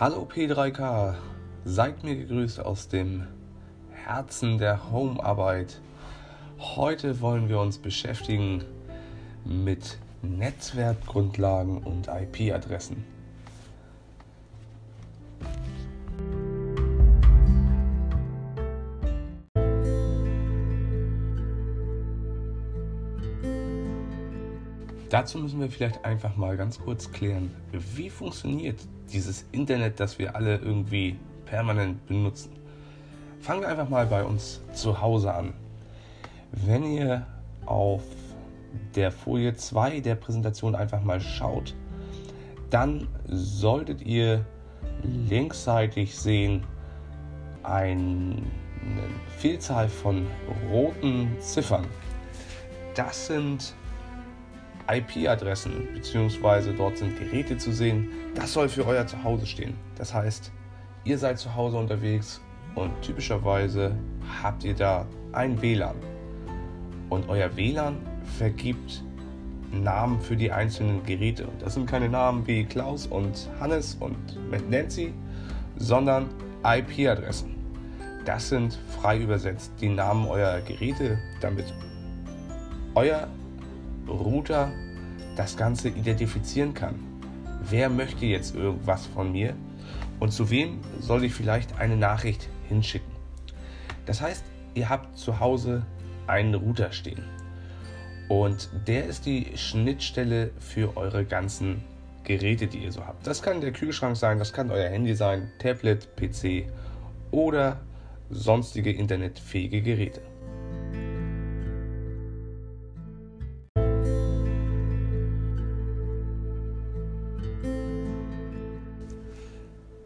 Hallo P3K, seid mir gegrüßt aus dem Herzen der Homearbeit. Heute wollen wir uns beschäftigen mit Netzwerkgrundlagen und IP-Adressen. Dazu müssen wir vielleicht einfach mal ganz kurz klären, wie funktioniert dieses Internet, das wir alle irgendwie permanent benutzen. Fangen wir einfach mal bei uns zu Hause an. Wenn ihr auf der Folie 2 der Präsentation einfach mal schaut, dann solltet ihr linksseitig sehen eine Vielzahl von roten Ziffern. Das sind IP-Adressen beziehungsweise dort sind Geräte zu sehen. Das soll für euer Zuhause stehen. Das heißt, ihr seid zu Hause unterwegs und typischerweise habt ihr da ein WLAN. Und euer WLAN vergibt Namen für die einzelnen Geräte. Das sind keine Namen wie Klaus und Hannes und Nancy, sondern IP-Adressen. Das sind frei übersetzt die Namen eurer Geräte, damit euer Router das Ganze identifizieren kann. Wer möchte jetzt irgendwas von mir und zu wem soll ich vielleicht eine Nachricht hinschicken? Das heißt, ihr habt zu Hause einen Router stehen und der ist die Schnittstelle für eure ganzen Geräte, die ihr so habt. Das kann der Kühlschrank sein, das kann euer Handy sein, Tablet, PC oder sonstige internetfähige Geräte.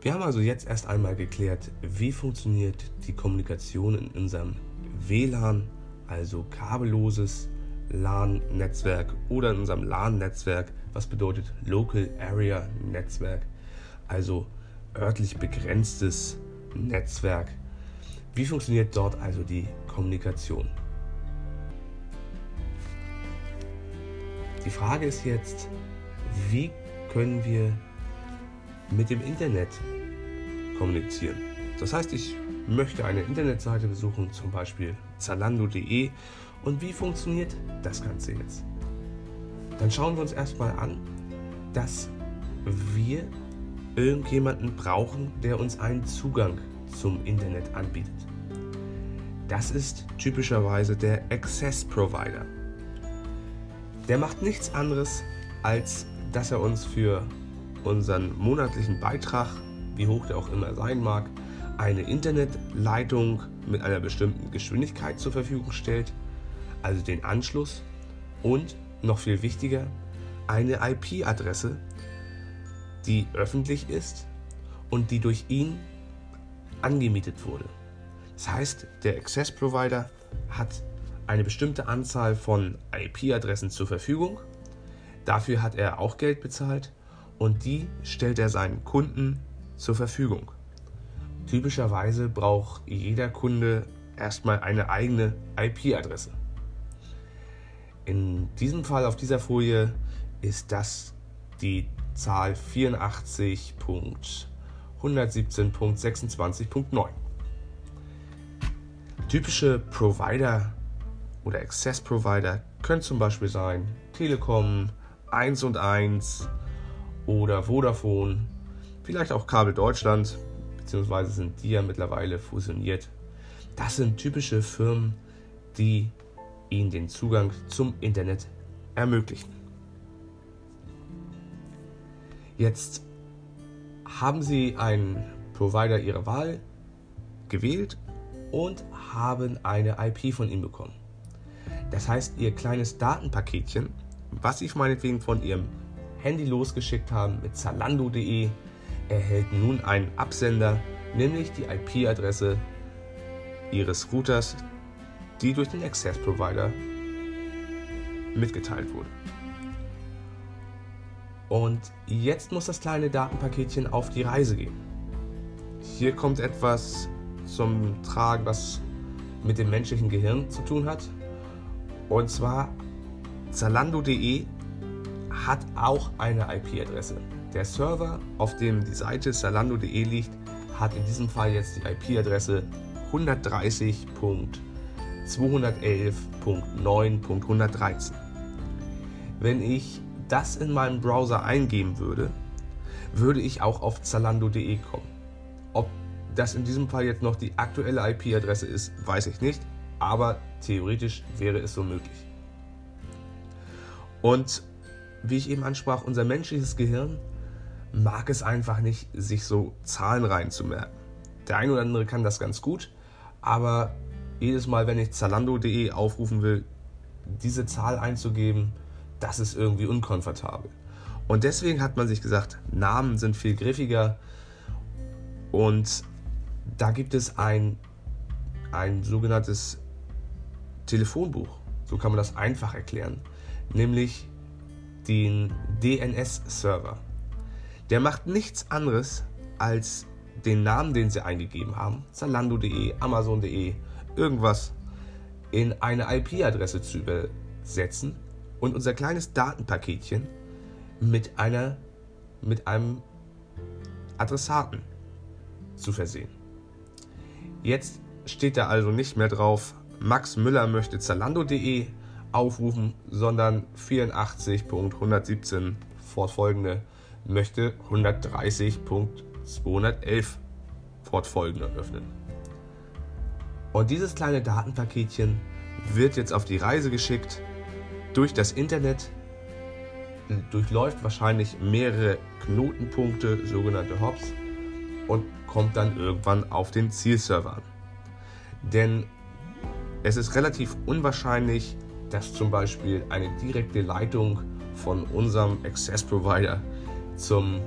Wir haben also jetzt erst einmal geklärt, wie funktioniert die Kommunikation in unserem WLAN, also kabelloses LAN-Netzwerk oder in unserem LAN-Netzwerk, was bedeutet Local Area Netzwerk, also örtlich begrenztes Netzwerk. Wie funktioniert dort also die Kommunikation? Die Frage ist jetzt, wie können wir mit dem Internet kommunizieren. Das heißt, ich möchte eine Internetseite besuchen, zum Beispiel zalando.de. Und wie funktioniert das Ganze jetzt? Dann schauen wir uns erstmal an, dass wir irgendjemanden brauchen, der uns einen Zugang zum Internet anbietet. Das ist typischerweise der Access Provider. Der macht nichts anderes, als dass er uns für unseren monatlichen Beitrag wie hoch der auch immer sein mag, eine Internetleitung mit einer bestimmten Geschwindigkeit zur Verfügung stellt, also den Anschluss und noch viel wichtiger, eine IP-Adresse, die öffentlich ist und die durch ihn angemietet wurde. Das heißt, der Access Provider hat eine bestimmte Anzahl von IP-Adressen zur Verfügung. Dafür hat er auch Geld bezahlt und die stellt er seinen Kunden zur Verfügung. Typischerweise braucht jeder Kunde erstmal eine eigene IP-Adresse. In diesem Fall auf dieser Folie ist das die Zahl 84.117.26.9. Typische Provider oder Access Provider können zum Beispiel sein Telekom, 1 und 1 oder Vodafone vielleicht auch Kabel Deutschland, beziehungsweise sind die ja mittlerweile fusioniert. Das sind typische Firmen, die ihnen den Zugang zum Internet ermöglichen. Jetzt haben Sie einen Provider Ihrer Wahl gewählt und haben eine IP von ihm bekommen. Das heißt, Ihr kleines Datenpaketchen, was Sie meinetwegen von Ihrem Handy losgeschickt haben mit zalando.de, erhält nun einen Absender, nämlich die IP-Adresse Ihres Routers, die durch den Access Provider mitgeteilt wurde. Und jetzt muss das kleine Datenpaketchen auf die Reise gehen. Hier kommt etwas zum Tragen, was mit dem menschlichen Gehirn zu tun hat. Und zwar Zalando.de hat auch eine IP-Adresse. Der Server, auf dem die Seite salando.de liegt, hat in diesem Fall jetzt die IP-Adresse 130.211.9.113. Wenn ich das in meinem Browser eingeben würde, würde ich auch auf zalando.de kommen. Ob das in diesem Fall jetzt noch die aktuelle IP-Adresse ist, weiß ich nicht, aber theoretisch wäre es so möglich. Und wie ich eben ansprach, unser menschliches Gehirn mag es einfach nicht, sich so Zahlen reinzumerken. Der eine oder andere kann das ganz gut, aber jedes Mal, wenn ich zalando.de aufrufen will, diese Zahl einzugeben, das ist irgendwie unkomfortabel. Und deswegen hat man sich gesagt, Namen sind viel griffiger und da gibt es ein, ein sogenanntes Telefonbuch, so kann man das einfach erklären, nämlich den DNS-Server. Der macht nichts anderes als den Namen, den Sie eingegeben haben, zalando.de, amazon.de, irgendwas, in eine IP-Adresse zu übersetzen und unser kleines Datenpaketchen mit, einer, mit einem Adressaten zu versehen. Jetzt steht da also nicht mehr drauf, Max Müller möchte zalando.de aufrufen, sondern 84.117 fortfolgende möchte 130.211 fortfolgende öffnen. Und dieses kleine Datenpaketchen wird jetzt auf die Reise geschickt durch das Internet, durchläuft wahrscheinlich mehrere Knotenpunkte, sogenannte Hops, und kommt dann irgendwann auf den Zielserver an. Denn es ist relativ unwahrscheinlich, dass zum Beispiel eine direkte Leitung von unserem Access Provider zum,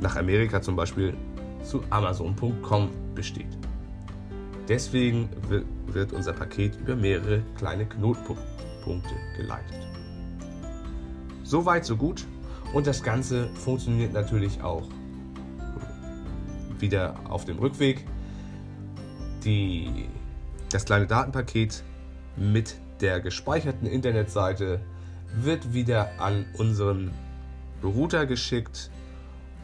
nach Amerika zum Beispiel zu Amazon.com besteht. Deswegen wird unser Paket über mehrere kleine Knotenpunkte geleitet. So weit, so gut. Und das Ganze funktioniert natürlich auch wieder auf dem Rückweg. Die, das kleine Datenpaket mit der gespeicherten Internetseite wird wieder an unseren Router geschickt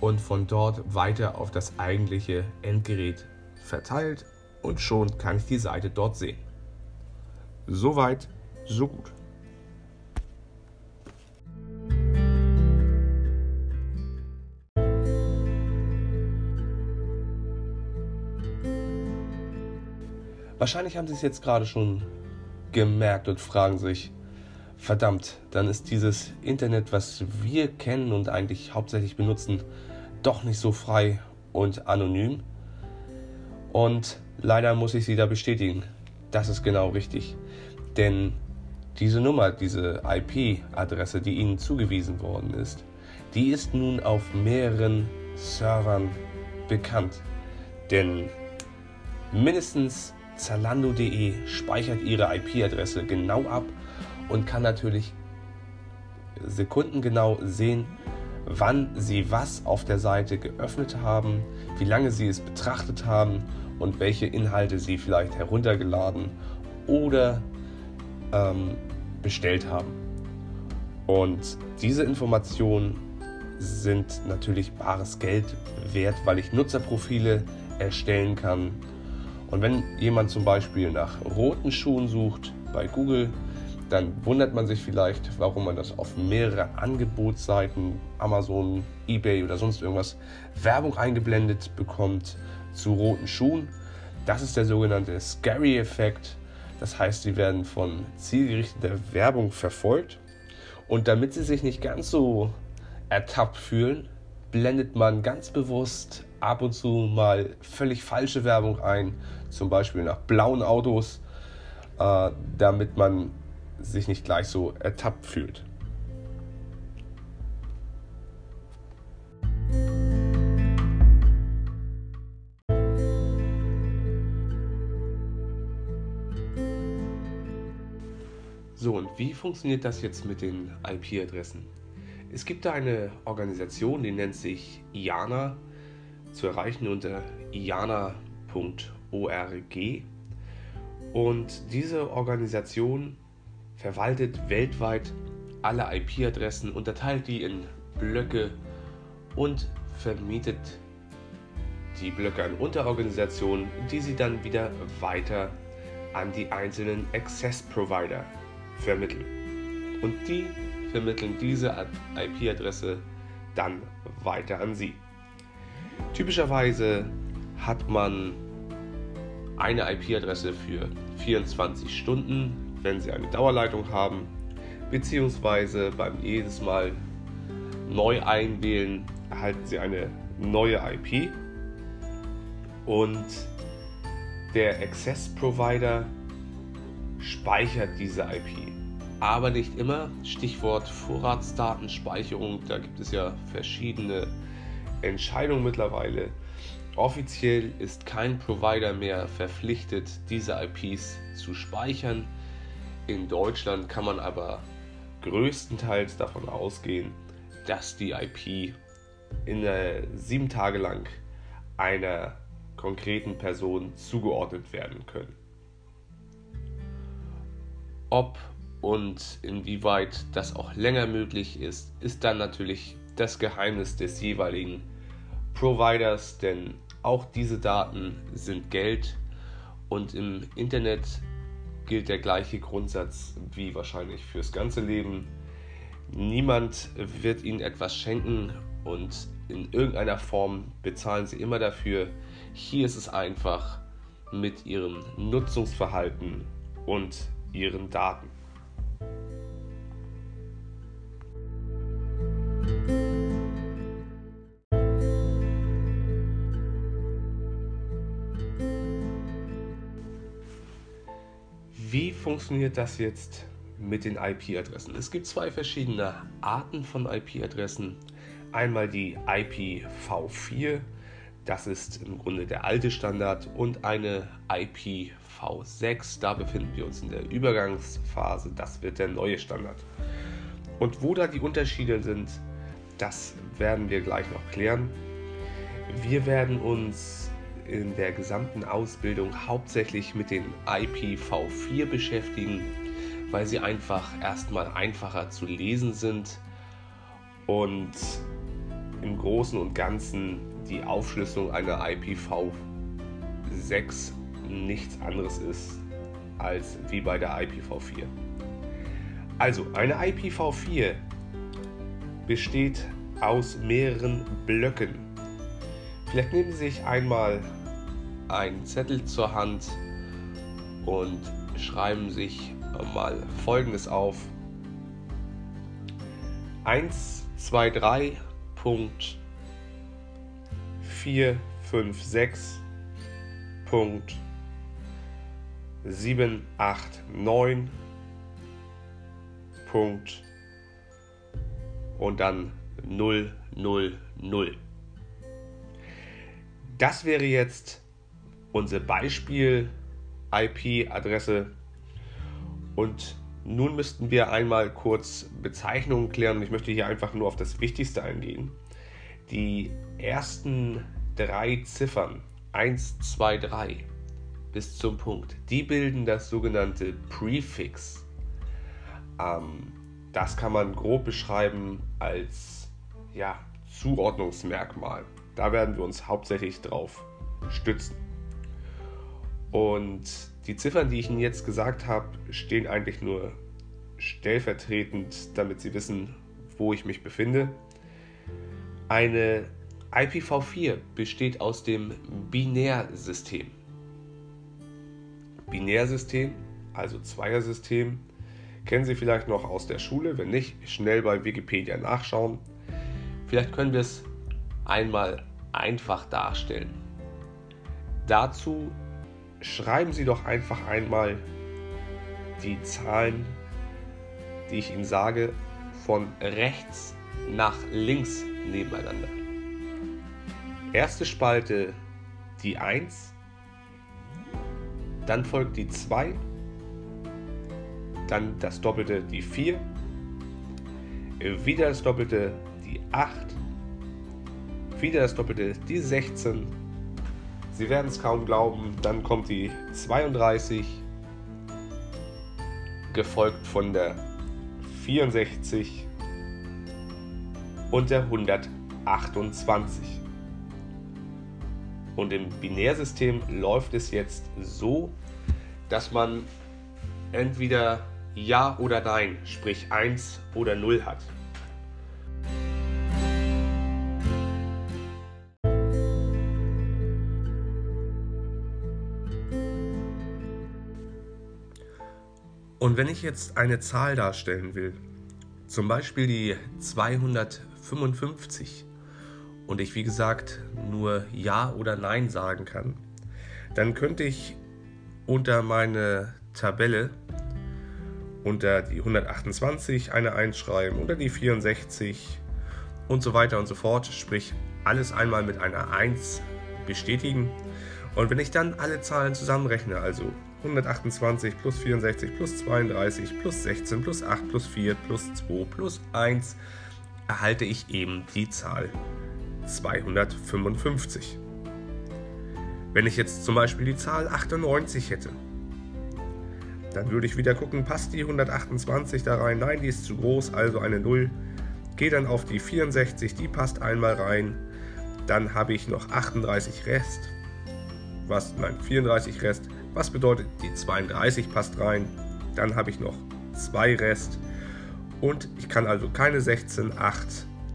und von dort weiter auf das eigentliche Endgerät verteilt und schon kann ich die Seite dort sehen. Soweit, so gut. Wahrscheinlich haben Sie es jetzt gerade schon gemerkt und fragen sich, verdammt, dann ist dieses Internet, was wir kennen und eigentlich hauptsächlich benutzen, doch nicht so frei und anonym. Und leider muss ich Sie da bestätigen, das ist genau richtig. Denn diese Nummer, diese IP-Adresse, die Ihnen zugewiesen worden ist, die ist nun auf mehreren Servern bekannt. Denn mindestens Zalando.de speichert Ihre IP-Adresse genau ab und kann natürlich sekundengenau sehen, wann Sie was auf der Seite geöffnet haben, wie lange Sie es betrachtet haben und welche Inhalte Sie vielleicht heruntergeladen oder ähm, bestellt haben. Und diese Informationen sind natürlich bares Geld wert, weil ich Nutzerprofile erstellen kann und wenn jemand zum Beispiel nach roten Schuhen sucht bei Google, dann wundert man sich vielleicht, warum man das auf mehrere Angebotsseiten, Amazon, eBay oder sonst irgendwas, Werbung eingeblendet bekommt zu roten Schuhen. Das ist der sogenannte Scary-Effekt. Das heißt, sie werden von zielgerichteter Werbung verfolgt. Und damit sie sich nicht ganz so ertappt fühlen, blendet man ganz bewusst ab und zu mal völlig falsche Werbung ein, zum Beispiel nach blauen Autos, äh, damit man sich nicht gleich so ertappt fühlt. So, und wie funktioniert das jetzt mit den IP-Adressen? Es gibt da eine Organisation, die nennt sich IANA, zu erreichen unter iana.org. Und diese Organisation verwaltet weltweit alle IP-Adressen, unterteilt die in Blöcke und vermietet die Blöcke an Unterorganisationen, die sie dann wieder weiter an die einzelnen Access Provider vermitteln. Und die vermitteln diese IP-Adresse dann weiter an Sie. Typischerweise hat man eine IP-Adresse für 24 Stunden, wenn Sie eine Dauerleitung haben, beziehungsweise beim jedes Mal neu einwählen erhalten Sie eine neue IP und der Access Provider speichert diese IP. Aber nicht immer. Stichwort Vorratsdatenspeicherung. Da gibt es ja verschiedene Entscheidungen mittlerweile. Offiziell ist kein Provider mehr verpflichtet, diese IPs zu speichern. In Deutschland kann man aber größtenteils davon ausgehen, dass die IP in äh, sieben Tage lang einer konkreten Person zugeordnet werden können. Ob und inwieweit das auch länger möglich ist, ist dann natürlich das Geheimnis des jeweiligen Providers, denn auch diese Daten sind Geld und im Internet gilt der gleiche Grundsatz wie wahrscheinlich fürs ganze Leben. Niemand wird ihnen etwas schenken und in irgendeiner Form bezahlen sie immer dafür. Hier ist es einfach mit ihrem Nutzungsverhalten und ihren Daten. Wie funktioniert das jetzt mit den IP-Adressen? Es gibt zwei verschiedene Arten von IP-Adressen. Einmal die IPv4, das ist im Grunde der alte Standard, und eine IPv6, da befinden wir uns in der Übergangsphase, das wird der neue Standard. Und wo da die Unterschiede sind, das werden wir gleich noch klären. Wir werden uns in der gesamten Ausbildung hauptsächlich mit den IPv4 beschäftigen, weil sie einfach erstmal einfacher zu lesen sind und im Großen und Ganzen die Aufschlüsselung einer IPv6 nichts anderes ist als wie bei der IPv4. Also eine IPv4 besteht aus mehreren Blöcken. Vielleicht nehmen Sie sich einmal einen Zettel zur Hand und schreiben sich mal Folgendes auf. 1, 2, 3, Punkt 4, 5, 6, Punkt 7, 8, 9, Punkt und dann 0, 0, 0. Das wäre jetzt unsere Beispiel-IP-Adresse und nun müssten wir einmal kurz Bezeichnungen klären. Ich möchte hier einfach nur auf das Wichtigste eingehen. Die ersten drei Ziffern 1, 2, 3 bis zum Punkt, die bilden das sogenannte Prefix. Ähm, das kann man grob beschreiben als ja, Zuordnungsmerkmal. Da werden wir uns hauptsächlich drauf stützen. Und die Ziffern, die ich Ihnen jetzt gesagt habe, stehen eigentlich nur stellvertretend, damit Sie wissen, wo ich mich befinde. Eine IPv4 besteht aus dem Binärsystem. Binärsystem, also Zweiersystem, kennen Sie vielleicht noch aus der Schule. Wenn nicht, schnell bei Wikipedia nachschauen. Vielleicht können wir es einmal einfach darstellen. Dazu schreiben Sie doch einfach einmal die Zahlen, die ich Ihnen sage, von rechts nach links nebeneinander. Erste Spalte die 1, dann folgt die 2, dann das Doppelte die 4, wieder das Doppelte die 8, wieder das Doppelte die 16, Sie werden es kaum glauben, dann kommt die 32, gefolgt von der 64 und der 108. 128. Und im Binärsystem läuft es jetzt so, dass man entweder Ja oder Nein, sprich 1 oder 0 hat. Und wenn ich jetzt eine Zahl darstellen will, zum Beispiel die 255, und ich wie gesagt nur Ja oder Nein sagen kann, dann könnte ich unter meine Tabelle unter die 128 eine 1 schreiben, unter die 64 und so weiter und so fort, sprich alles einmal mit einer 1 bestätigen. Und wenn ich dann alle Zahlen zusammenrechne, also 128 plus 64 plus 32 plus 16 plus 8 plus 4 plus 2 plus 1, erhalte ich eben die Zahl 255. Wenn ich jetzt zum Beispiel die Zahl 98 hätte, dann würde ich wieder gucken, passt die 128 da rein? Nein, die ist zu groß, also eine 0. Gehe dann auf die 64, die passt einmal rein. Dann habe ich noch 38 Rest. Was? Nein, 34 Rest. Was bedeutet, die 32 passt rein. Dann habe ich noch 2 Rest. Und ich kann also keine 16, 8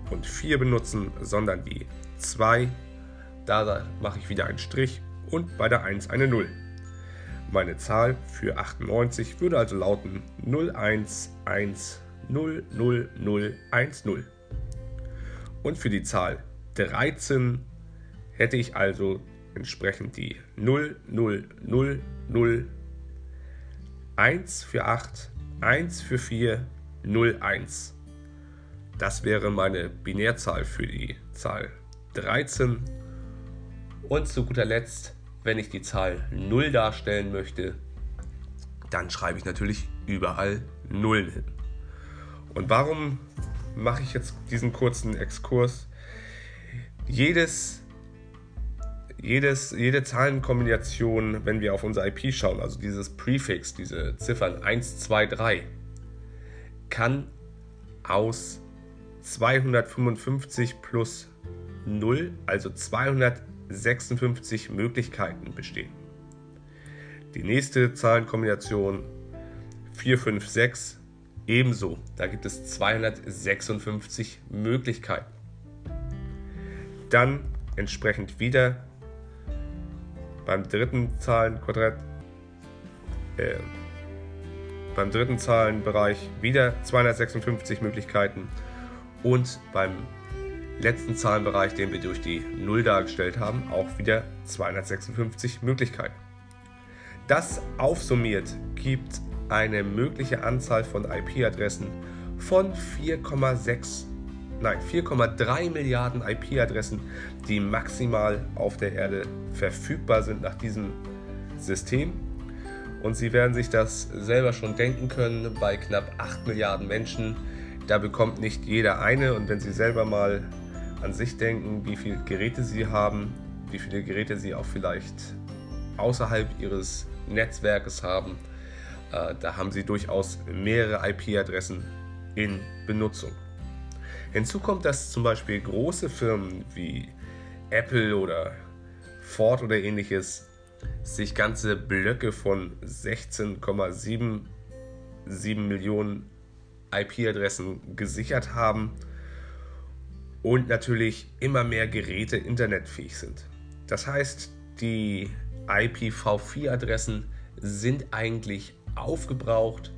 und 4 benutzen, sondern die 2. Da mache ich wieder einen Strich und bei der 1 eine 0. Meine Zahl für 98 würde also lauten 01100010. Und für die Zahl 13 hätte ich also entsprechend die 0000 1 für 8, 1 für 4, 01. Das wäre meine Binärzahl für die Zahl 13. Und zu guter Letzt, wenn ich die Zahl 0 darstellen möchte, dann schreibe ich natürlich überall 0 hin. Und warum mache ich jetzt diesen kurzen Exkurs? Jedes, jedes, jede Zahlenkombination, wenn wir auf unser IP schauen, also dieses Prefix, diese Ziffern 1, 2, 3, kann aus 255 plus 0, also 256 Möglichkeiten bestehen. Die nächste Zahlenkombination 456 ebenso. Da gibt es 256 Möglichkeiten. Dann entsprechend wieder beim dritten Zahlenquadrat, äh, beim dritten Zahlenbereich wieder 256 Möglichkeiten und beim letzten Zahlenbereich, den wir durch die 0 dargestellt haben, auch wieder 256 Möglichkeiten. Das aufsummiert gibt eine mögliche Anzahl von IP-Adressen von 4,6 nein 4,3 Milliarden IP-Adressen, die maximal auf der Erde verfügbar sind nach diesem System. Und Sie werden sich das selber schon denken können, bei knapp 8 Milliarden Menschen, da bekommt nicht jeder eine. Und wenn Sie selber mal an sich denken, wie viele Geräte Sie haben, wie viele Geräte Sie auch vielleicht außerhalb Ihres Netzwerkes haben, äh, da haben Sie durchaus mehrere IP-Adressen in Benutzung. Hinzu kommt, dass zum Beispiel große Firmen wie Apple oder Ford oder ähnliches sich ganze Blöcke von 16,77 Millionen IP-Adressen gesichert haben und natürlich immer mehr Geräte internetfähig sind. Das heißt, die IPv4-Adressen sind eigentlich aufgebraucht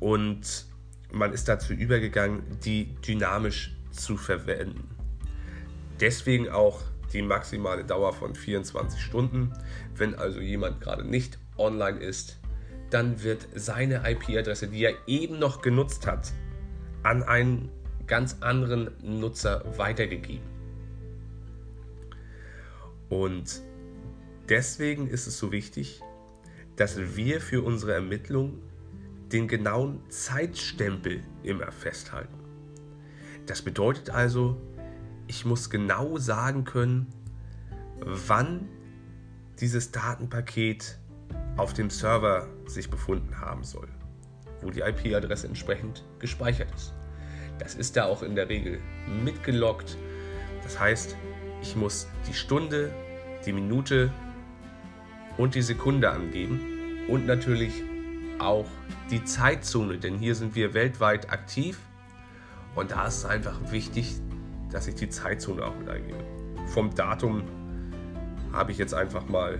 und man ist dazu übergegangen, die dynamisch zu verwenden. Deswegen auch die maximale Dauer von 24 Stunden. Wenn also jemand gerade nicht online ist, dann wird seine IP-Adresse, die er eben noch genutzt hat, an einen ganz anderen Nutzer weitergegeben. Und deswegen ist es so wichtig, dass wir für unsere Ermittlung den genauen Zeitstempel immer festhalten. Das bedeutet also, ich muss genau sagen können, wann dieses Datenpaket auf dem Server sich befunden haben soll, wo die IP-Adresse entsprechend gespeichert ist. Das ist da auch in der Regel mitgeloggt. Das heißt, ich muss die Stunde, die Minute und die Sekunde angeben und natürlich auch die Zeitzone, denn hier sind wir weltweit aktiv und da ist es einfach wichtig, dass ich die Zeitzone auch mit eingebe. Vom Datum habe ich jetzt einfach mal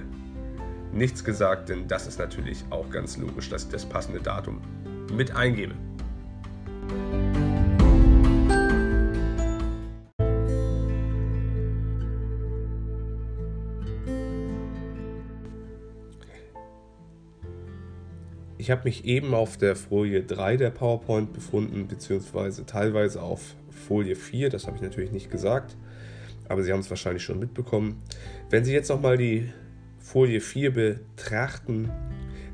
nichts gesagt, denn das ist natürlich auch ganz logisch, dass ich das passende Datum mit eingebe. Ich habe mich eben auf der Folie 3 der PowerPoint befunden, beziehungsweise teilweise auf Folie 4, das habe ich natürlich nicht gesagt, aber Sie haben es wahrscheinlich schon mitbekommen. Wenn Sie jetzt nochmal die Folie 4 betrachten,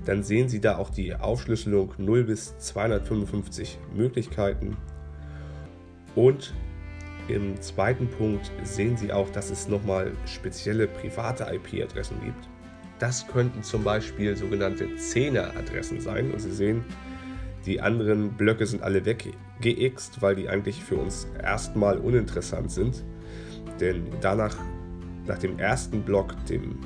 dann sehen Sie da auch die Aufschlüsselung 0 bis 255 Möglichkeiten. Und im zweiten Punkt sehen Sie auch, dass es nochmal spezielle private IP-Adressen gibt. Das könnten zum Beispiel sogenannte 10er-Adressen sein. Und Sie sehen, die anderen Blöcke sind alle weggeixt, weil die eigentlich für uns erstmal uninteressant sind. Denn danach, nach dem ersten Block, dem,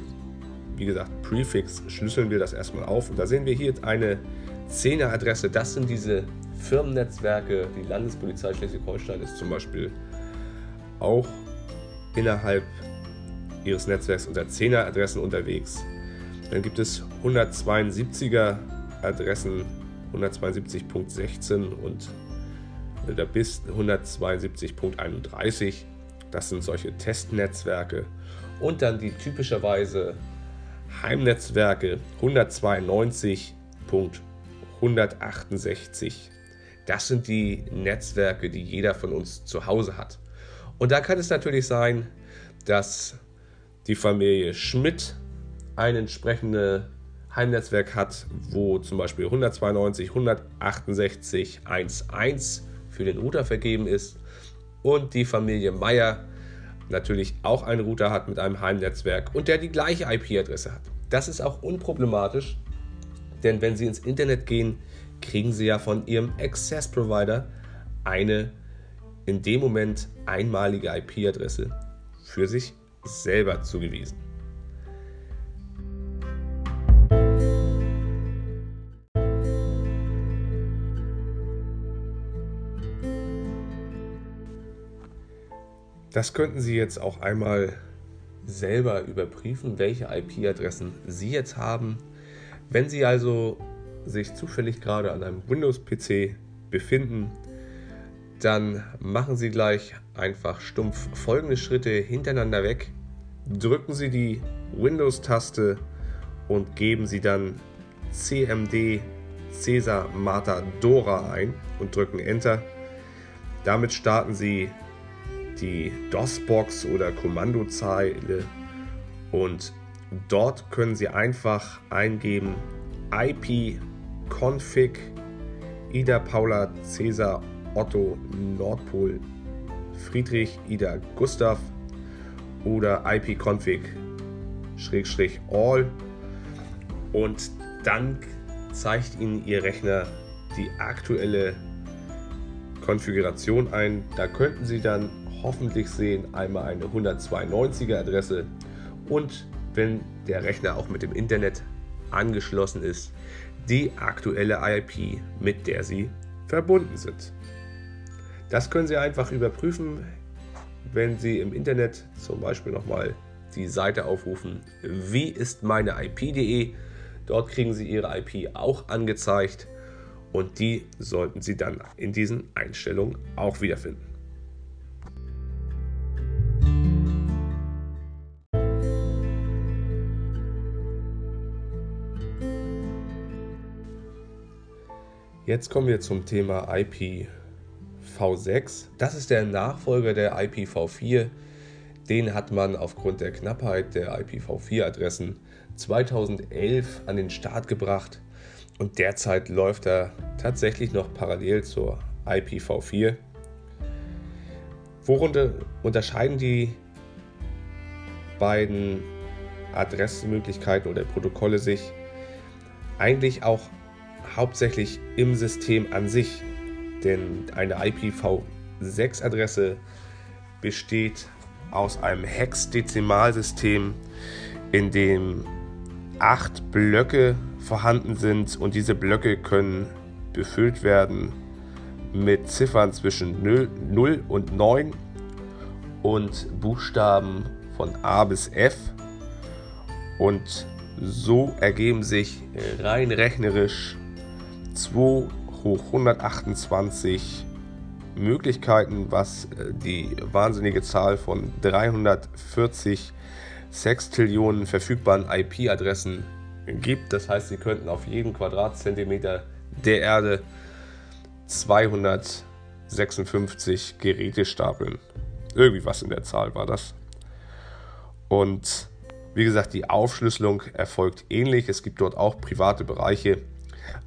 wie gesagt, Prefix, schlüsseln wir das erstmal auf. Und da sehen wir hier eine 10er-Adresse. Das sind diese Firmennetzwerke. Die Landespolizei Schleswig-Holstein ist zum Beispiel auch innerhalb ihres Netzwerks unter 10er-Adressen unterwegs. Dann gibt es 172er Adressen 172.16 und bis 172.31. Das sind solche Testnetzwerke. Und dann die typischerweise Heimnetzwerke 192.168. Das sind die Netzwerke, die jeder von uns zu Hause hat. Und da kann es natürlich sein, dass die Familie Schmidt ein entsprechendes Heimnetzwerk hat, wo zum Beispiel 192, 168, 1.1 für den Router vergeben ist und die Familie Meier natürlich auch einen Router hat mit einem Heimnetzwerk und der die gleiche IP-Adresse hat. Das ist auch unproblematisch, denn wenn Sie ins Internet gehen, kriegen Sie ja von Ihrem Access Provider eine in dem Moment einmalige IP-Adresse für sich selber zugewiesen. Das könnten Sie jetzt auch einmal selber überprüfen, welche IP-Adressen Sie jetzt haben. Wenn Sie also sich zufällig gerade an einem Windows-PC befinden, dann machen Sie gleich einfach stumpf folgende Schritte hintereinander weg. Drücken Sie die Windows-Taste und geben Sie dann CMD Cesar Marta Dora ein und drücken Enter. Damit starten Sie die DOS-Box oder Kommandozeile und dort können Sie einfach eingeben ip-config Ida Paula Cäsar Otto Nordpol Friedrich Ida Gustav oder ip-config all und dann zeigt Ihnen Ihr Rechner die aktuelle Konfiguration ein. Da könnten Sie dann hoffentlich sehen einmal eine 192er Adresse und wenn der Rechner auch mit dem Internet angeschlossen ist, die aktuelle IP, mit der Sie verbunden sind. Das können Sie einfach überprüfen, wenn Sie im Internet zum Beispiel nochmal die Seite aufrufen, wie ist meine IP.de. Dort kriegen Sie Ihre IP auch angezeigt und die sollten Sie dann in diesen Einstellungen auch wiederfinden. Jetzt kommen wir zum Thema IPv6. Das ist der Nachfolger der IPv4. Den hat man aufgrund der Knappheit der IPv4-Adressen 2011 an den Start gebracht und derzeit läuft er tatsächlich noch parallel zur IPv4. Worunter unterscheiden die beiden Adressmöglichkeiten oder Protokolle sich? Eigentlich auch hauptsächlich im System an sich, denn eine IPv6-Adresse besteht aus einem Hexdezimalsystem, in dem acht Blöcke vorhanden sind und diese Blöcke können befüllt werden mit Ziffern zwischen 0, 0 und 9 und Buchstaben von A bis F. Und so ergeben sich rein rechnerisch 2 hoch 128 Möglichkeiten, was äh, die wahnsinnige Zahl von 340 Sextillionen verfügbaren IP-Adressen gibt. Das heißt, Sie könnten auf jeden Quadratzentimeter der Erde 256 Geräte stapeln. Irgendwie was in der Zahl war das. Und wie gesagt, die Aufschlüsselung erfolgt ähnlich. Es gibt dort auch private Bereiche,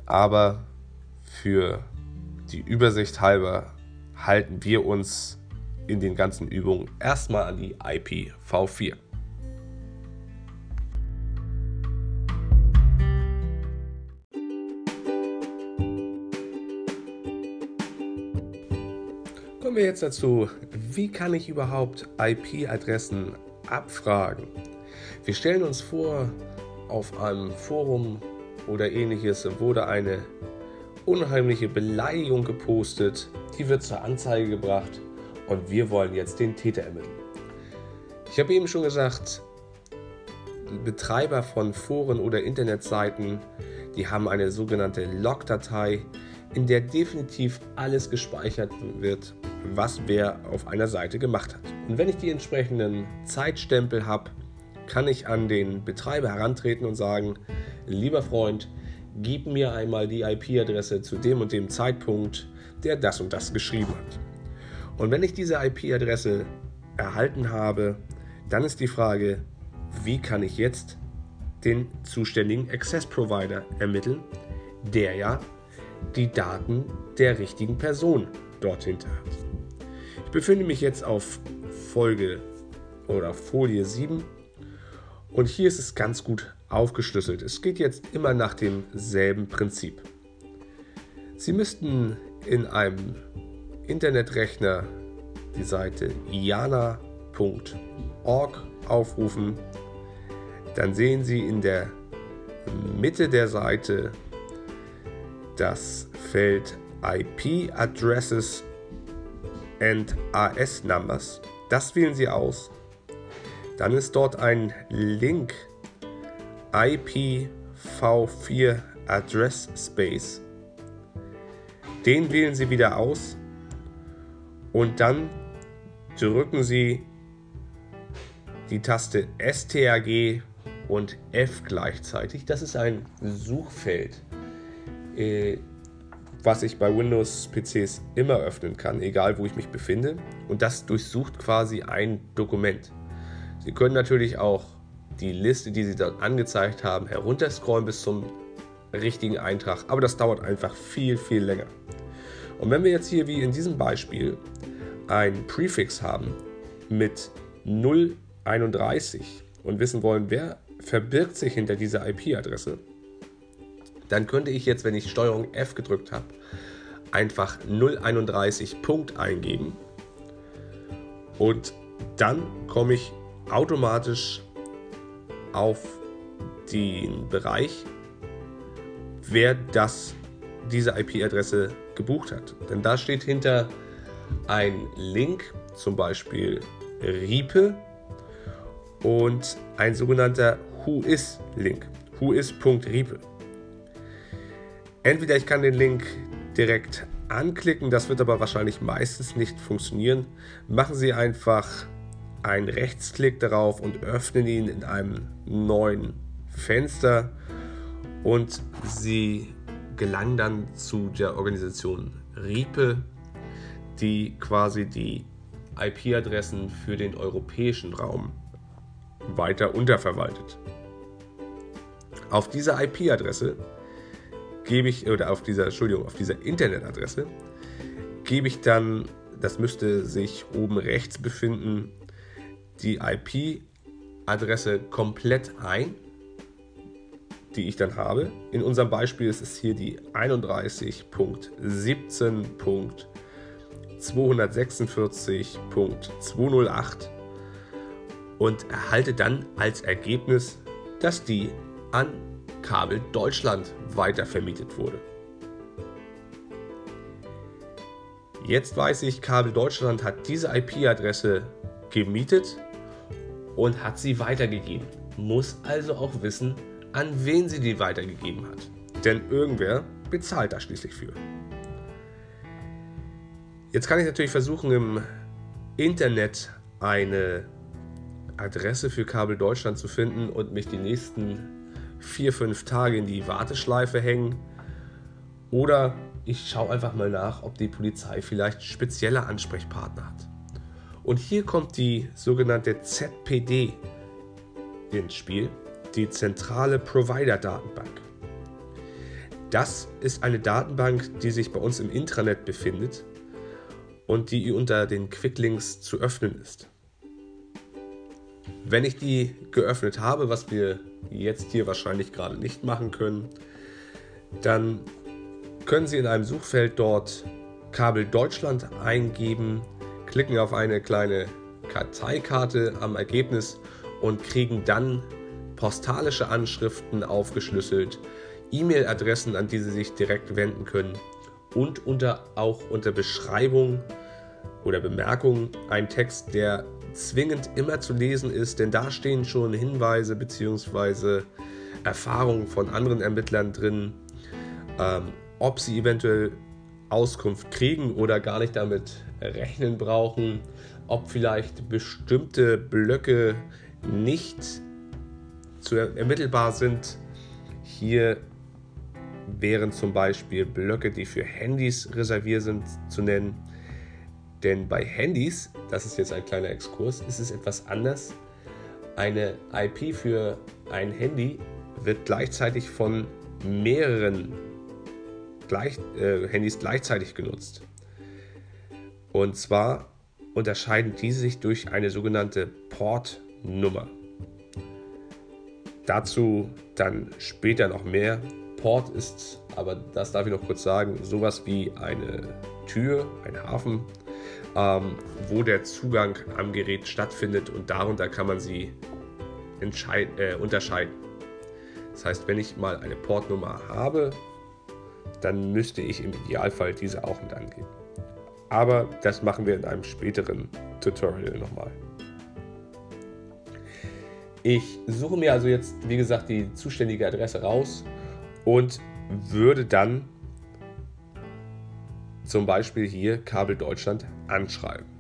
aber für die Übersicht halber halten wir uns in den ganzen Übungen erstmal an die IPv4. Kommen wir jetzt dazu, wie kann ich überhaupt IP-Adressen abfragen? Wir stellen uns vor, auf einem Forum oder ähnliches wurde eine unheimliche Beleidigung gepostet, die wird zur Anzeige gebracht und wir wollen jetzt den Täter ermitteln. Ich habe eben schon gesagt, Betreiber von Foren oder Internetseiten, die haben eine sogenannte Log-Datei, in der definitiv alles gespeichert wird, was wer auf einer Seite gemacht hat. Und wenn ich die entsprechenden Zeitstempel habe, kann ich an den Betreiber herantreten und sagen, lieber Freund, gib mir einmal die IP-Adresse zu dem und dem Zeitpunkt, der das und das geschrieben hat. Und wenn ich diese IP-Adresse erhalten habe, dann ist die Frage, wie kann ich jetzt den zuständigen Access Provider ermitteln, der ja die Daten der richtigen Person dort hinter hat. Ich befinde mich jetzt auf Folge oder Folie 7 und hier ist es ganz gut aufgeschlüsselt. Es geht jetzt immer nach demselben Prinzip. Sie müssten in einem Internetrechner die Seite iana.org aufrufen. Dann sehen Sie in der Mitte der Seite das Feld IP Addresses and AS Numbers. Das wählen Sie aus. Dann ist dort ein Link IPv4 Address Space. Den wählen Sie wieder aus und dann drücken Sie die Taste STRG und F gleichzeitig. Das ist ein Suchfeld, äh, was ich bei Windows-PCs immer öffnen kann, egal wo ich mich befinde. Und das durchsucht quasi ein Dokument. Sie können natürlich auch die Liste, die Sie dort angezeigt haben, herunterscrollen bis zum richtigen Eintrag, aber das dauert einfach viel, viel länger. Und wenn wir jetzt hier wie in diesem Beispiel ein Prefix haben mit 031 und wissen wollen, wer verbirgt sich hinter dieser IP-Adresse, dann könnte ich jetzt, wenn ich Steuerung F gedrückt habe, einfach 031 Punkt eingeben und dann komme ich automatisch auf den Bereich, wer das, diese IP-Adresse gebucht hat. Denn da steht hinter ein Link, zum Beispiel Riepe und ein sogenannter Whois-Link. Whois.riepe. Entweder ich kann den Link direkt anklicken, das wird aber wahrscheinlich meistens nicht funktionieren. Machen Sie einfach einen Rechtsklick darauf und öffnen ihn in einem neuen Fenster und Sie gelangen dann zu der Organisation RIPE, die quasi die IP-Adressen für den europäischen Raum weiter unterverwaltet. Auf dieser IP-Adresse gebe ich, oder auf dieser, Entschuldigung, auf dieser Internetadresse gebe ich dann, das müsste sich oben rechts befinden, die IP-Adresse komplett ein, die ich dann habe. In unserem Beispiel ist es hier die 31.17.246.208 und erhalte dann als Ergebnis, dass die an Kabel Deutschland weitervermietet wurde. Jetzt weiß ich, Kabel Deutschland hat diese IP-Adresse gemietet und hat sie weitergegeben. Muss also auch wissen, an wen sie die weitergegeben hat. Denn irgendwer bezahlt da schließlich für. Jetzt kann ich natürlich versuchen, im Internet eine Adresse für Kabel Deutschland zu finden und mich die nächsten vier, fünf Tage in die Warteschleife hängen. Oder ich schaue einfach mal nach, ob die Polizei vielleicht spezielle Ansprechpartner hat. Und hier kommt die sogenannte ZPD ins Spiel, die zentrale Provider-Datenbank. Das ist eine Datenbank, die sich bei uns im Intranet befindet und die unter den Quicklinks zu öffnen ist. Wenn ich die geöffnet habe, was wir jetzt hier wahrscheinlich gerade nicht machen können, dann können Sie in einem Suchfeld dort Kabel Deutschland eingeben, klicken auf eine kleine Karteikarte am Ergebnis und kriegen dann postalische Anschriften aufgeschlüsselt, E-Mail-Adressen, an die Sie sich direkt wenden können und unter, auch unter Beschreibung oder Bemerkung ein Text, der zwingend immer zu lesen ist, denn da stehen schon Hinweise bzw. Erfahrungen von anderen Ermittlern drin, ähm, ob sie eventuell Auskunft kriegen oder gar nicht damit rechnen brauchen, ob vielleicht bestimmte Blöcke nicht zu ermittelbar sind. Hier wären zum Beispiel Blöcke, die für Handys reserviert sind, zu nennen. Denn bei Handys, das ist jetzt ein kleiner Exkurs, ist es etwas anders. Eine IP für ein Handy wird gleichzeitig von mehreren gleich, äh, Handys gleichzeitig genutzt. Und zwar unterscheiden diese sich durch eine sogenannte Portnummer. Dazu dann später noch mehr. Port ist, aber das darf ich noch kurz sagen, sowas wie eine Tür, ein Hafen, ähm, wo der Zugang am Gerät stattfindet und darunter kann man sie äh, unterscheiden. Das heißt, wenn ich mal eine Portnummer habe, dann müsste ich im Idealfall diese auch mit angeben. Aber das machen wir in einem späteren Tutorial nochmal. Ich suche mir also jetzt, wie gesagt, die zuständige Adresse raus und würde dann zum Beispiel hier Kabel Deutschland anschreiben.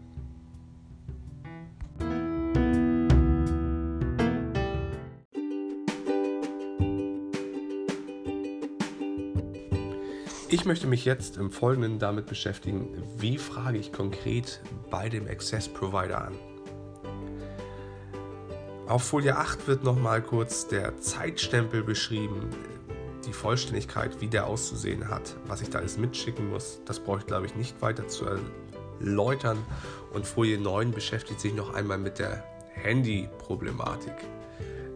Ich möchte mich jetzt im Folgenden damit beschäftigen, wie frage ich konkret bei dem Access Provider an. Auf Folie 8 wird nochmal kurz der Zeitstempel beschrieben, die Vollständigkeit, wie der auszusehen hat, was ich da alles mitschicken muss. Das brauche ich, glaube ich, nicht weiter zu erläutern. Und Folie 9 beschäftigt sich noch einmal mit der Handy-Problematik.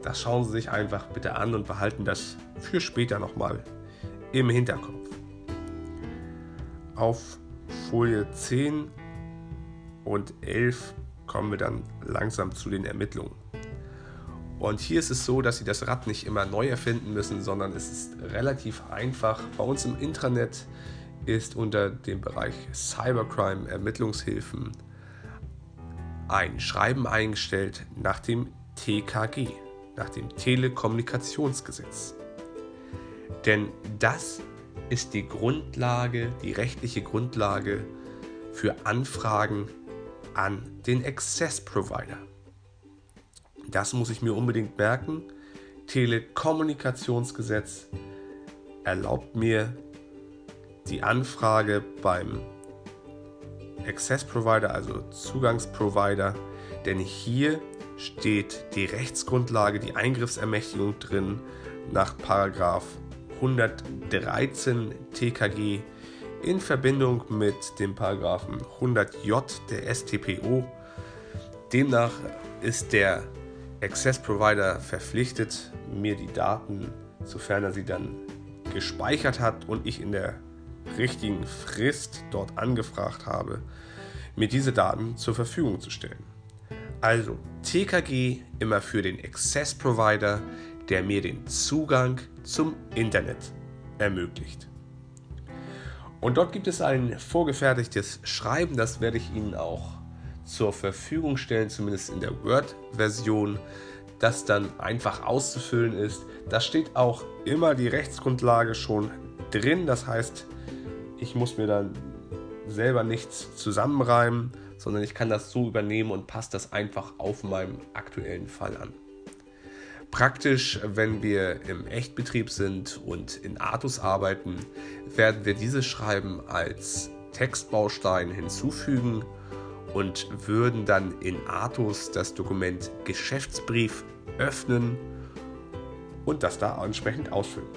Das schauen Sie sich einfach bitte an und behalten das für später nochmal im Hinterkopf. Auf Folie 10 und 11 kommen wir dann langsam zu den Ermittlungen. Und hier ist es so, dass Sie das Rad nicht immer neu erfinden müssen, sondern es ist relativ einfach. Bei uns im Intranet ist unter dem Bereich Cybercrime Ermittlungshilfen ein Schreiben eingestellt nach dem TKG, nach dem Telekommunikationsgesetz. Denn das ist die Grundlage, die rechtliche Grundlage für Anfragen an den Access Provider. Das muss ich mir unbedingt merken. Telekommunikationsgesetz erlaubt mir die Anfrage beim Access Provider, also Zugangsprovider, denn hier steht die Rechtsgrundlage, die Eingriffsermächtigung drin nach Paragraph 113 TKG in Verbindung mit dem Paragraphen 100j der STPO. Demnach ist der Access Provider verpflichtet, mir die Daten, sofern er sie dann gespeichert hat und ich in der richtigen Frist dort angefragt habe, mir diese Daten zur Verfügung zu stellen. Also TKG immer für den Access Provider, der mir den Zugang zum Internet ermöglicht. Und dort gibt es ein vorgefertigtes Schreiben, das werde ich Ihnen auch zur Verfügung stellen, zumindest in der Word-Version, das dann einfach auszufüllen ist. Da steht auch immer die Rechtsgrundlage schon drin, das heißt, ich muss mir dann selber nichts zusammenreimen, sondern ich kann das so übernehmen und passe das einfach auf meinem aktuellen Fall an. Praktisch, wenn wir im Echtbetrieb sind und in Artus arbeiten, werden wir dieses Schreiben als Textbaustein hinzufügen und würden dann in Artus das Dokument Geschäftsbrief öffnen und das da entsprechend ausfüllen.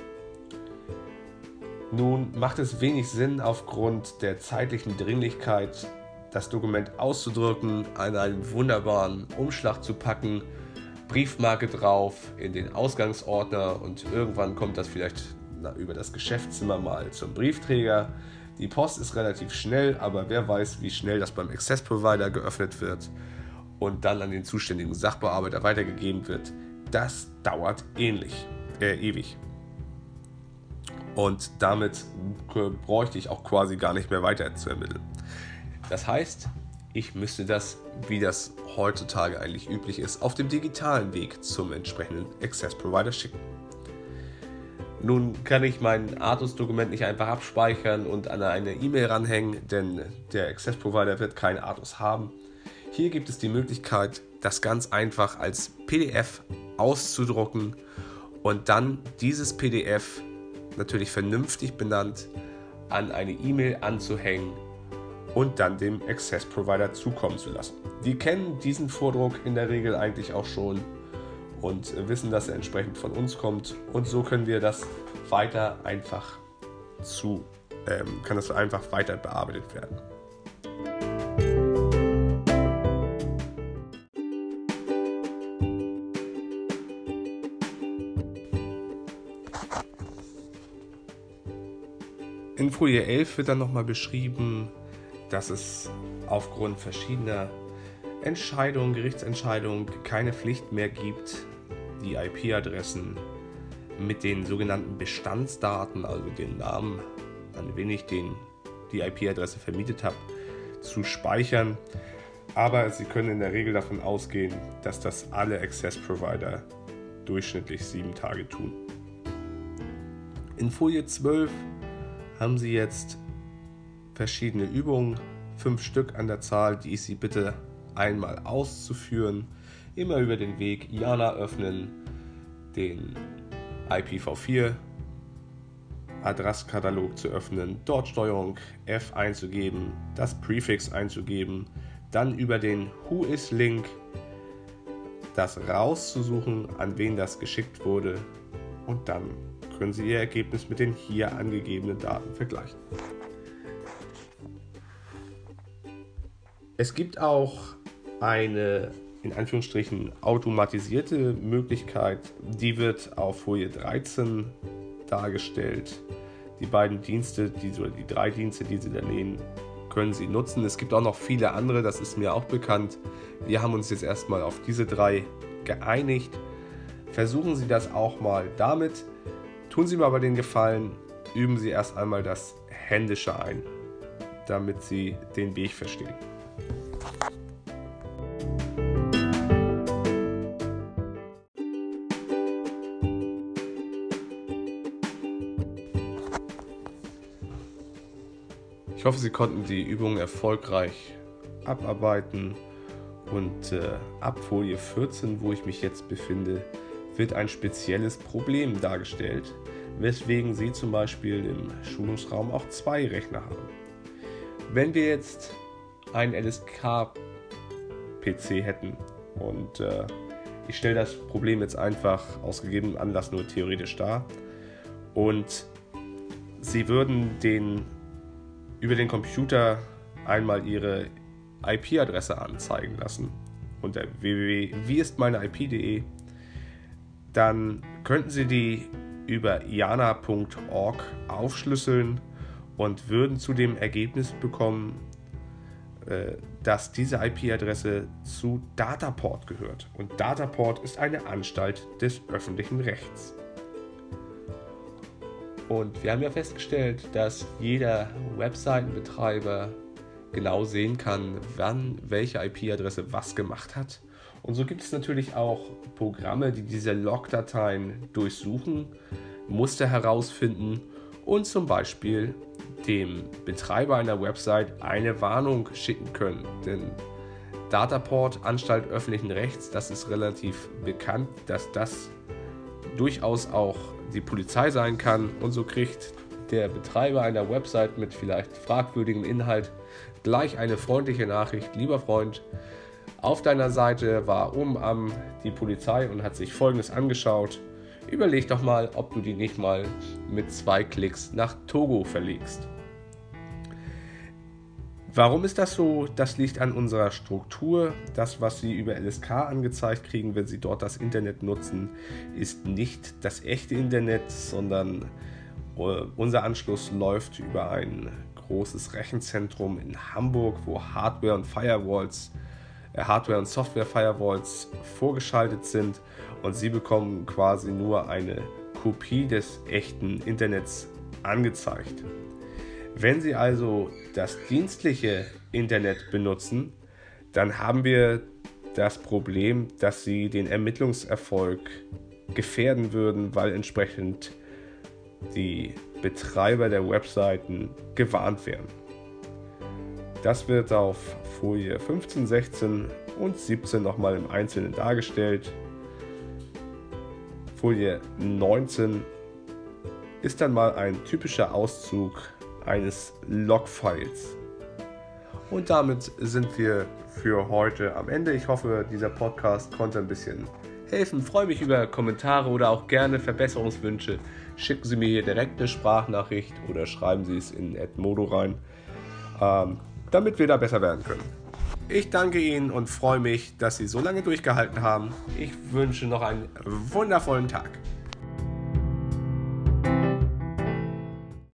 Nun macht es wenig Sinn, aufgrund der zeitlichen Dringlichkeit das Dokument auszudrücken, an einen wunderbaren Umschlag zu packen, Briefmarke drauf, in den Ausgangsordner und irgendwann kommt das vielleicht na, über das Geschäftszimmer mal zum Briefträger. Die Post ist relativ schnell, aber wer weiß, wie schnell das beim Access Provider geöffnet wird und dann an den zuständigen Sachbearbeiter weitergegeben wird. Das dauert ähnlich, äh, ewig. Und damit bräuchte ich auch quasi gar nicht mehr weiter zu ermitteln. Das heißt, ich müsste das, wie das heutzutage eigentlich üblich ist, auf dem digitalen Weg zum entsprechenden Access Provider schicken. Nun kann ich mein Artus-Dokument nicht einfach abspeichern und an eine E-Mail ranhängen, denn der Access Provider wird kein Artus haben. Hier gibt es die Möglichkeit, das ganz einfach als PDF auszudrucken und dann dieses PDF natürlich vernünftig benannt, an eine E-Mail anzuhängen und dann dem Access Provider zukommen zu lassen. Die kennen diesen Vordruck in der Regel eigentlich auch schon und wissen, dass er entsprechend von uns kommt und so können wir das weiter einfach zu, ähm, kann das einfach weiter bearbeitet werden. In Folie 11 wird dann nochmal beschrieben, dass es aufgrund verschiedener Entscheidungen, Gerichtsentscheidungen keine Pflicht mehr gibt, die IP-Adressen mit den sogenannten Bestandsdaten, also den Namen, an wen ich den, die IP-Adresse vermietet habe, zu speichern. Aber Sie können in der Regel davon ausgehen, dass das alle Access-Provider durchschnittlich sieben Tage tun. In Folie 12 haben Sie jetzt verschiedene Übungen, fünf Stück an der Zahl, die ich Sie bitte einmal auszuführen. Immer über den Weg IANA öffnen, den IPv4 Adresskatalog zu öffnen, dort Steuerung F einzugeben, das Prefix einzugeben, dann über den Who is Link das rauszusuchen, an wen das geschickt wurde und dann können Sie Ihr Ergebnis mit den hier angegebenen Daten vergleichen. Es gibt auch eine in Anführungsstrichen automatisierte Möglichkeit, die wird auf Folie 13 dargestellt. Die beiden Dienste, die, oder die drei Dienste, die Sie daneben können Sie nutzen. Es gibt auch noch viele andere, das ist mir auch bekannt. Wir haben uns jetzt erstmal auf diese drei geeinigt. Versuchen Sie das auch mal damit. Tun Sie mir aber den Gefallen, üben Sie erst einmal das Händische ein, damit Sie den Weg verstehen. Hoffe, Sie konnten die Übung erfolgreich abarbeiten und äh, ab Folie 14, wo ich mich jetzt befinde, wird ein spezielles Problem dargestellt, weswegen Sie zum Beispiel im Schulungsraum auch zwei Rechner haben. Wenn wir jetzt einen LSK-PC hätten und äh, ich stelle das Problem jetzt einfach aus gegebenem Anlass nur theoretisch dar und Sie würden den über den Computer einmal Ihre IP-Adresse anzeigen lassen unter www.wieistmeineip.de dann könnten Sie die über iana.org aufschlüsseln und würden zu dem Ergebnis bekommen, äh, dass diese IP-Adresse zu Dataport gehört. Und Dataport ist eine Anstalt des öffentlichen Rechts. Und wir haben ja festgestellt, dass jeder Webseitenbetreiber genau sehen kann, wann welche IP-Adresse was gemacht hat. Und so gibt es natürlich auch Programme, die diese Log-Dateien durchsuchen, Muster herausfinden und zum Beispiel dem Betreiber einer Website eine Warnung schicken können. Denn Dataport, Anstalt öffentlichen Rechts, das ist relativ bekannt, dass das durchaus auch die Polizei sein kann. Und so kriegt der Betreiber einer Website mit vielleicht fragwürdigem Inhalt gleich eine freundliche Nachricht. Lieber Freund, auf deiner Seite war oben am die Polizei und hat sich Folgendes angeschaut. Überleg doch mal, ob du die nicht mal mit zwei Klicks nach Togo verlegst. Warum ist das so? Das liegt an unserer Struktur. Das, was Sie über LSK angezeigt kriegen, wenn Sie dort das Internet nutzen, ist nicht das echte Internet, sondern äh, unser Anschluss läuft über ein großes Rechenzentrum in Hamburg, wo Hardware und Firewalls, äh, Hardware und Software Firewalls vorgeschaltet sind und Sie bekommen quasi nur eine Kopie des echten Internets angezeigt. Wenn Sie also das dienstliche Internet benutzen, dann haben wir das Problem, dass Sie den Ermittlungserfolg gefährden würden, weil entsprechend die Betreiber der Webseiten gewarnt werden. Das wird auf Folie 15, 16 und 17 nochmal im Einzelnen dargestellt. Folie 19 ist dann mal ein typischer Auszug eines Logfiles. Und damit sind wir für heute am Ende. Ich hoffe, dieser Podcast konnte ein bisschen helfen. Freue mich über Kommentare oder auch gerne Verbesserungswünsche. Schicken Sie mir hier direkt eine Sprachnachricht oder schreiben Sie es in Edmodo rein, ähm, damit wir da besser werden können. Ich danke Ihnen und freue mich, dass Sie so lange durchgehalten haben. Ich wünsche noch einen wundervollen Tag.